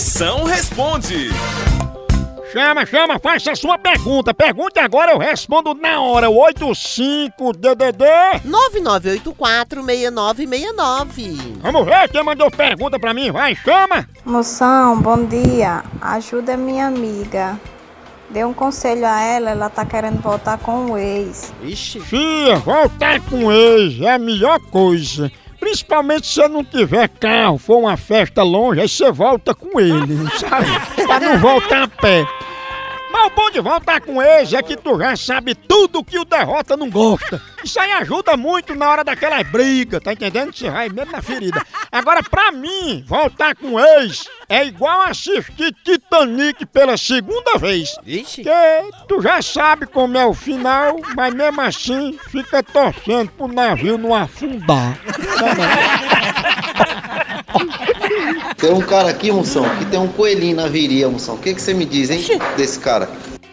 Moção responde. Chama, chama, faça a sua pergunta. Pergunte agora, eu respondo na hora. 85-DDD. 9984-6969. Vamos ver quem mandou pergunta pra mim. Vai, chama. Moção, bom dia. Ajuda minha amiga. Dê um conselho a ela, ela tá querendo voltar com o ex. Ixi. Fia, voltar com ex é a melhor coisa. Principalmente se você não tiver carro, for uma festa longe, aí você volta com ele, sabe? pra não voltar a pé. Mas o bom de voltar com ex é que tu já sabe tudo que o derrota não gosta. Isso aí ajuda muito na hora daquela briga, tá entendendo? Você vai mesmo na ferida. Agora, pra mim, voltar com ex é igual assistir Titanic pela segunda vez. Ixi. Porque tu já sabe como é o final, mas mesmo assim fica torcendo pro navio não afundar. Tem um cara aqui, moção, que tem um coelhinho na viria, moção. O que, que você me diz, hein, desse cara?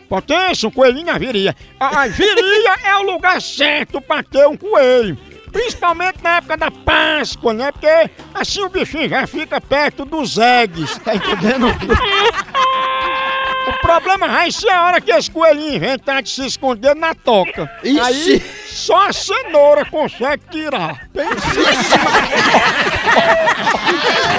Potência, um coelhinho na viria. A a viria é o lugar certo pra ter um coelho. Principalmente na época da Páscoa, né? Porque assim o bichinho já fica perto dos eggs, tá entendendo? O problema vai ser a hora que esse coelhinho inventar de se esconder na toca. Ixi. Aí só a cenoura consegue tirar. A